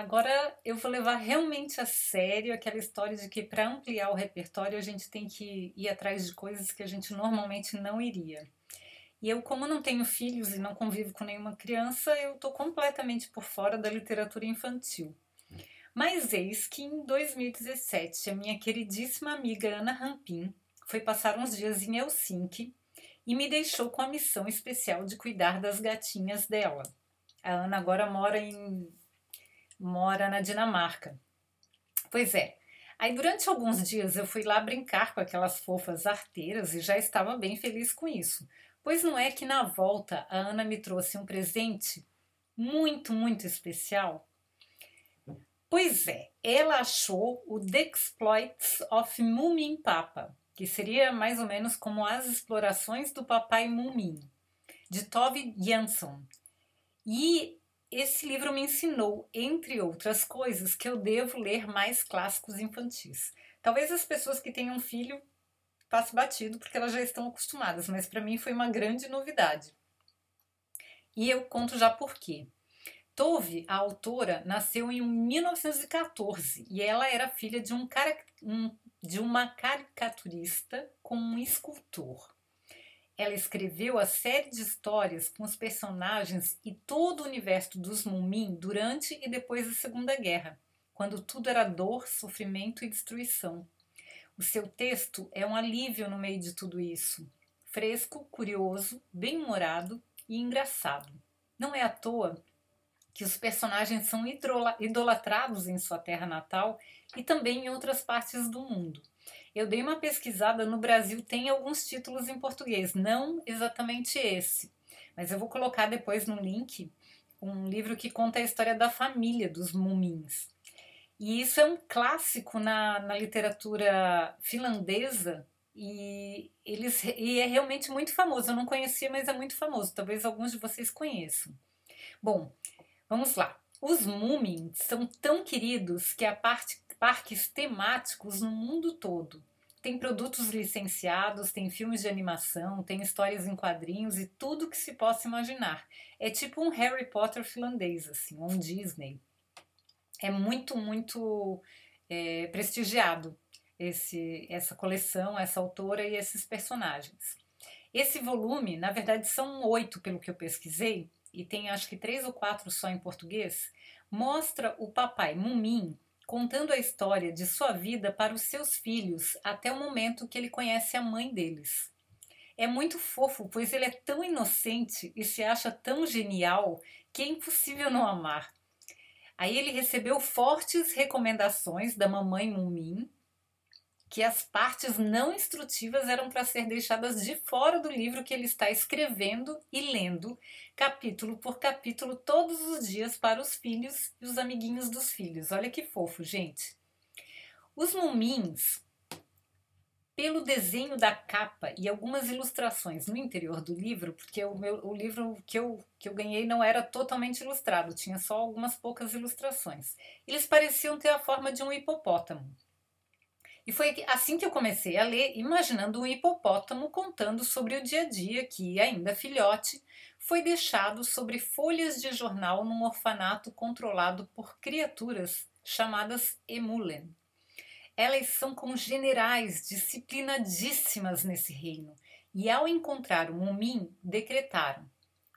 Agora eu vou levar realmente a sério aquela história de que para ampliar o repertório a gente tem que ir atrás de coisas que a gente normalmente não iria. E eu, como não tenho filhos e não convivo com nenhuma criança, eu estou completamente por fora da literatura infantil. Mas eis que em 2017 a minha queridíssima amiga Ana Rampin foi passar uns dias em Helsinki e me deixou com a missão especial de cuidar das gatinhas dela. A Ana agora mora em mora na Dinamarca. Pois é. Aí durante alguns dias eu fui lá brincar com aquelas fofas arteiras e já estava bem feliz com isso. Pois não é que na volta a Ana me trouxe um presente muito, muito especial? Pois é, ela achou o The Exploits of Mumin Papa, que seria mais ou menos como as explorações do papai Mumin, de Tove Jansson. E esse livro me ensinou, entre outras coisas, que eu devo ler mais clássicos infantis. Talvez as pessoas que tenham filho passe batido porque elas já estão acostumadas, mas para mim foi uma grande novidade. E eu conto já por quê. Tove, a autora, nasceu em 1914 e ela era filha de, um, um de uma caricaturista com um escultor. Ela escreveu a série de histórias com os personagens e todo o universo dos Mumin durante e depois da Segunda Guerra, quando tudo era dor, sofrimento e destruição. O seu texto é um alívio no meio de tudo isso. Fresco, curioso, bem-humorado e engraçado. Não é à toa que os personagens são idolatrados em sua terra natal e também em outras partes do mundo. Eu dei uma pesquisada no Brasil, tem alguns títulos em português, não exatamente esse, mas eu vou colocar depois no link um livro que conta a história da família dos mumins. E isso é um clássico na, na literatura finlandesa e, eles, e é realmente muito famoso. Eu não conhecia, mas é muito famoso. Talvez alguns de vocês conheçam. Bom, vamos lá. Os Mumins são tão queridos que a parte parques temáticos no mundo todo. Tem produtos licenciados, tem filmes de animação, tem histórias em quadrinhos e tudo que se possa imaginar. É tipo um Harry Potter finlandês, assim, um Disney. É muito, muito é, prestigiado esse, essa coleção, essa autora e esses personagens. Esse volume, na verdade, são oito pelo que eu pesquisei, e tem acho que três ou quatro só em português, mostra o papai Mumin contando a história de sua vida para os seus filhos até o momento que ele conhece a mãe deles. É muito fofo, pois ele é tão inocente e se acha tão genial que é impossível não amar. Aí ele recebeu fortes recomendações da mamãe Mumin que as partes não instrutivas eram para ser deixadas de fora do livro que ele está escrevendo e lendo, capítulo por capítulo, todos os dias para os filhos e os amiguinhos dos filhos. Olha que fofo, gente. Os mumins, pelo desenho da capa e algumas ilustrações no interior do livro, porque o, meu, o livro que eu, que eu ganhei não era totalmente ilustrado, tinha só algumas poucas ilustrações. Eles pareciam ter a forma de um hipopótamo. E foi assim que eu comecei a ler, imaginando um hipopótamo contando sobre o dia a dia que, ainda filhote, foi deixado sobre folhas de jornal num orfanato controlado por criaturas chamadas Emulen. Elas são como generais disciplinadíssimas nesse reino, e ao encontrar o Mumim, decretaram: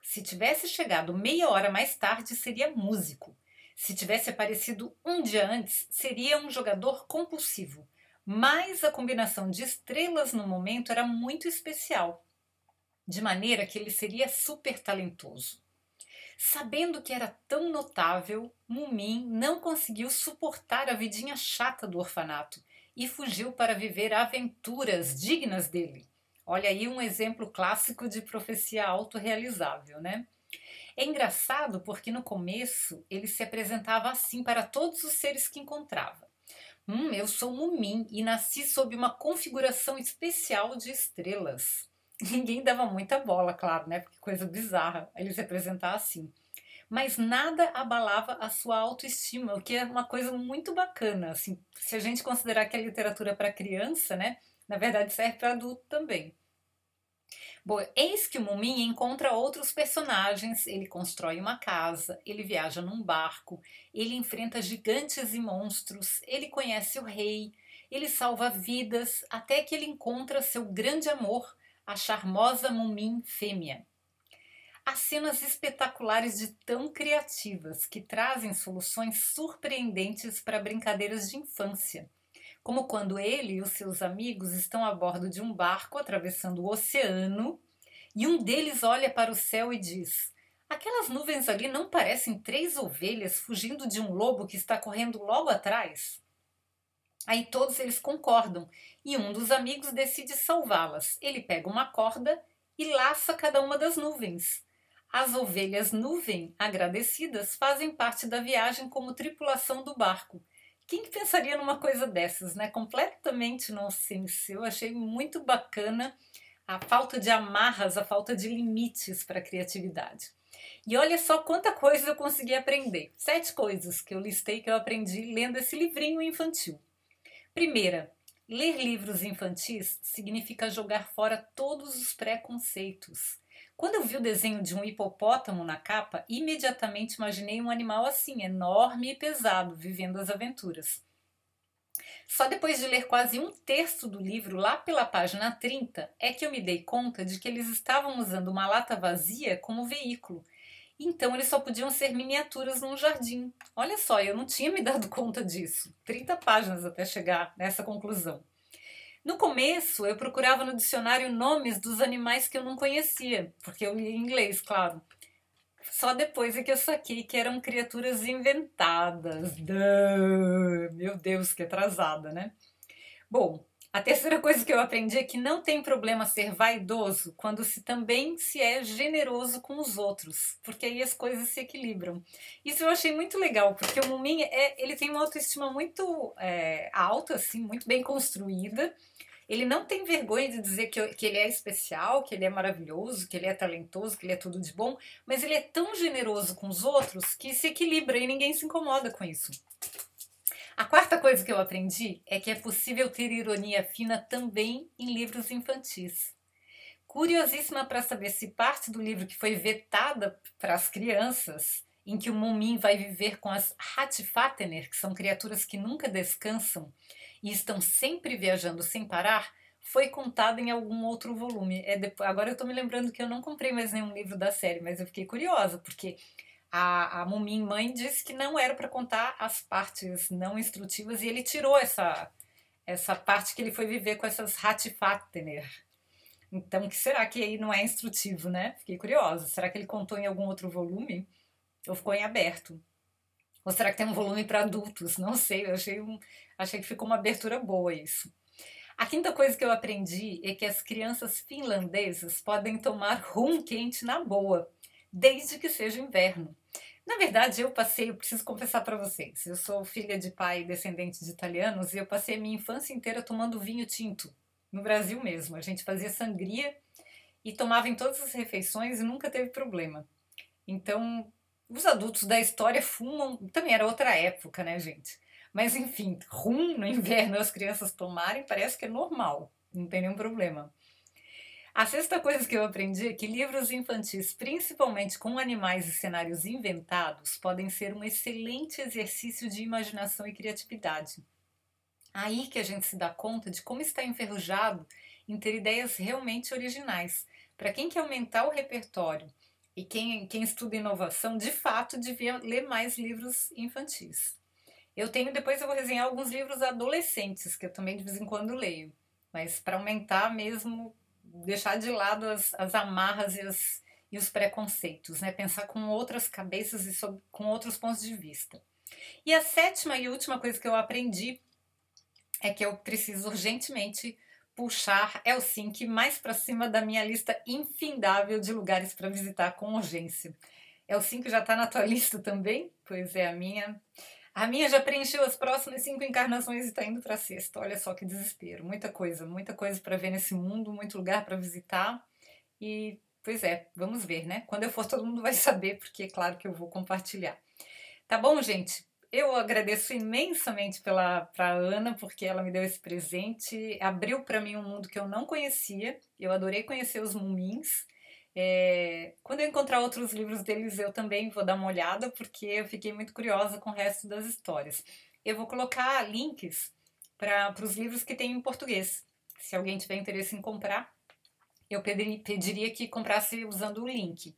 se tivesse chegado meia hora mais tarde, seria músico. Se tivesse aparecido um dia antes, seria um jogador compulsivo mas a combinação de estrelas no momento era muito especial, de maneira que ele seria super talentoso. Sabendo que era tão notável, Mumin não conseguiu suportar a vidinha chata do orfanato e fugiu para viver aventuras dignas dele. Olha aí um exemplo clássico de profecia autorrealizável, né? É engraçado porque no começo ele se apresentava assim para todos os seres que encontrava. Hum, eu sou Mumim e nasci sob uma configuração especial de estrelas. Ninguém dava muita bola, claro, né? Porque coisa bizarra eles representar assim. Mas nada abalava a sua autoestima, o que é uma coisa muito bacana. Assim, se a gente considerar que a literatura é para criança, né? Na verdade serve para adulto também. Bom, eis que o Mumin encontra outros personagens, ele constrói uma casa, ele viaja num barco, ele enfrenta gigantes e monstros, ele conhece o rei, ele salva vidas, até que ele encontra seu grande amor, a charmosa Mumin fêmea. Há cenas espetaculares de tão criativas que trazem soluções surpreendentes para brincadeiras de infância como quando ele e os seus amigos estão a bordo de um barco atravessando o oceano e um deles olha para o céu e diz: Aquelas nuvens ali não parecem três ovelhas fugindo de um lobo que está correndo logo atrás? Aí todos eles concordam e um dos amigos decide salvá-las. Ele pega uma corda e laça cada uma das nuvens. As ovelhas nuvem, agradecidas, fazem parte da viagem como tripulação do barco quem que pensaria numa coisa dessas, né? Completamente nonsense. Eu achei muito bacana a falta de amarras, a falta de limites para a criatividade. E olha só quanta coisa eu consegui aprender. Sete coisas que eu listei que eu aprendi lendo esse livrinho infantil. Primeira, ler livros infantis significa jogar fora todos os preconceitos. Quando eu vi o desenho de um hipopótamo na capa, imediatamente imaginei um animal assim, enorme e pesado, vivendo as aventuras. Só depois de ler quase um terço do livro, lá pela página 30, é que eu me dei conta de que eles estavam usando uma lata vazia como veículo. Então eles só podiam ser miniaturas num jardim. Olha só, eu não tinha me dado conta disso. 30 páginas até chegar nessa conclusão. No começo, eu procurava no dicionário nomes dos animais que eu não conhecia, porque eu li em inglês, claro. Só depois é que eu saquei que eram criaturas inventadas. Meu Deus, que atrasada, né? Bom, a terceira coisa que eu aprendi é que não tem problema ser vaidoso quando se também se é generoso com os outros, porque aí as coisas se equilibram. Isso eu achei muito legal, porque o Mumin é, ele tem uma autoestima muito é, alta, assim, muito bem construída, ele não tem vergonha de dizer que, que ele é especial, que ele é maravilhoso, que ele é talentoso, que ele é tudo de bom, mas ele é tão generoso com os outros que se equilibra e ninguém se incomoda com isso. A quarta coisa que eu aprendi é que é possível ter ironia fina também em livros infantis. Curiosíssima para saber se parte do livro que foi vetada para as crianças, em que o Mumin vai viver com as Hattifatener, que são criaturas que nunca descansam, e estão sempre viajando sem parar, foi contada em algum outro volume. É depois, agora eu estou me lembrando que eu não comprei mais nenhum livro da série, mas eu fiquei curiosa, porque a, a Mumin mãe disse que não era para contar as partes não instrutivas e ele tirou essa, essa parte que ele foi viver com essas Hattifattener. Então, que será que aí não é instrutivo, né? Fiquei curiosa. Será que ele contou em algum outro volume? Ou ficou em aberto? Ou será que tem um volume para adultos? Não sei, eu achei, um, achei que ficou uma abertura boa isso. A quinta coisa que eu aprendi é que as crianças finlandesas podem tomar rum quente na boa, desde que seja inverno. Na verdade, eu passei, eu preciso confessar para vocês, eu sou filha de pai descendente de italianos e eu passei a minha infância inteira tomando vinho tinto, no Brasil mesmo. A gente fazia sangria e tomava em todas as refeições e nunca teve problema. Então, os adultos da história fumam, também era outra época, né, gente? Mas enfim, rum no inverno as crianças tomarem parece que é normal, não tem nenhum problema. A sexta coisa que eu aprendi é que livros infantis, principalmente com animais e cenários inventados, podem ser um excelente exercício de imaginação e criatividade. Aí que a gente se dá conta de como está enferrujado em ter ideias realmente originais. Para quem quer aumentar o repertório e quem, quem estuda inovação, de fato, devia ler mais livros infantis. Eu tenho, depois eu vou resenhar alguns livros adolescentes, que eu também de vez em quando leio. Mas para aumentar mesmo, deixar de lado as, as amarras e, as, e os preconceitos, né? Pensar com outras cabeças e sob, com outros pontos de vista. E a sétima e última coisa que eu aprendi é que eu preciso urgentemente puxar Helsinki mais para cima da minha lista infindável de lugares para visitar com urgência. Helsinki já está na tua lista também? Pois é, a minha. A minha já preencheu as próximas cinco encarnações e está indo para a sexta. Olha só que desespero. Muita coisa, muita coisa para ver nesse mundo, muito lugar para visitar. E, pois é, vamos ver, né? Quando eu for, todo mundo vai saber, porque é claro que eu vou compartilhar. Tá bom, gente? Eu agradeço imensamente pela pra Ana, porque ela me deu esse presente, abriu para mim um mundo que eu não conhecia. Eu adorei conhecer os Mumins. É, quando eu encontrar outros livros deles, eu também vou dar uma olhada, porque eu fiquei muito curiosa com o resto das histórias. Eu vou colocar links para os livros que tem em português. Se alguém tiver interesse em comprar, eu pediria, pediria que comprasse usando o link.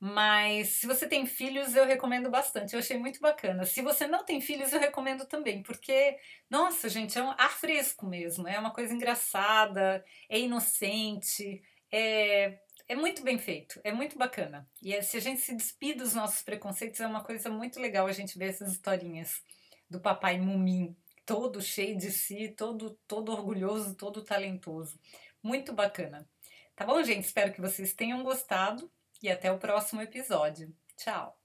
Mas se você tem filhos, eu recomendo bastante. Eu achei muito bacana. Se você não tem filhos, eu recomendo também, porque, nossa, gente, é um ar fresco mesmo. É uma coisa engraçada, é inocente, é, é muito bem feito, é muito bacana. E é, se a gente se despide dos nossos preconceitos, é uma coisa muito legal a gente ver essas historinhas do papai Mumim, todo cheio de si, todo, todo orgulhoso, todo talentoso. Muito bacana. Tá bom, gente? Espero que vocês tenham gostado e até o próximo episódio. Tchau!